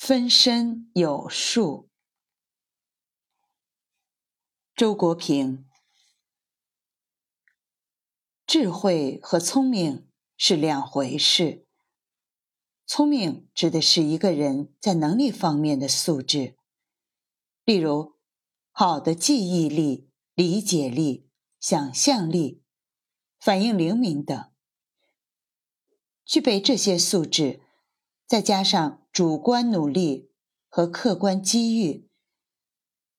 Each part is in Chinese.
分身有术。周国平，智慧和聪明是两回事。聪明指的是一个人在能力方面的素质，例如好的记忆力、理解力、想象力、反应灵敏等。具备这些素质，再加上主观努力和客观机遇，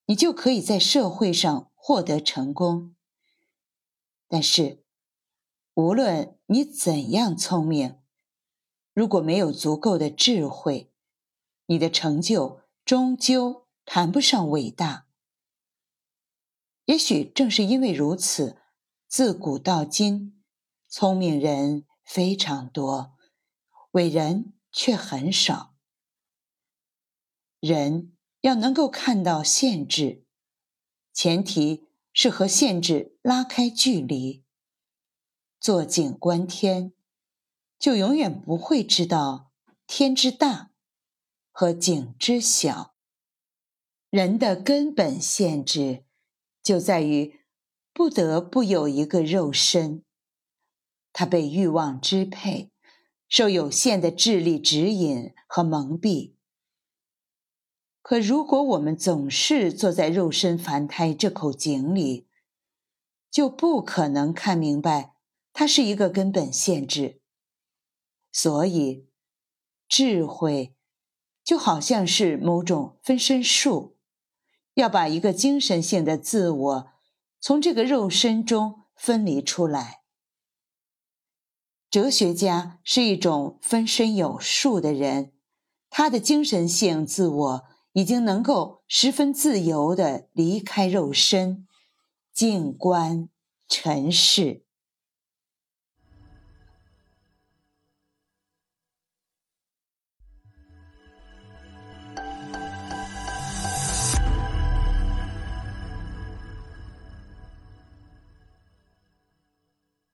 你就可以在社会上获得成功。但是，无论你怎样聪明，如果没有足够的智慧，你的成就终究谈不上伟大。也许正是因为如此，自古到今，聪明人。非常多，伟人却很少。人要能够看到限制，前提是和限制拉开距离。坐井观天，就永远不会知道天之大和井之小。人的根本限制，就在于不得不有一个肉身。他被欲望支配，受有限的智力指引和蒙蔽。可如果我们总是坐在肉身凡胎这口井里，就不可能看明白它是一个根本限制。所以，智慧就好像是某种分身术，要把一个精神性的自我从这个肉身中分离出来。哲学家是一种分身有术的人，他的精神性自我已经能够十分自由的离开肉身，静观尘世。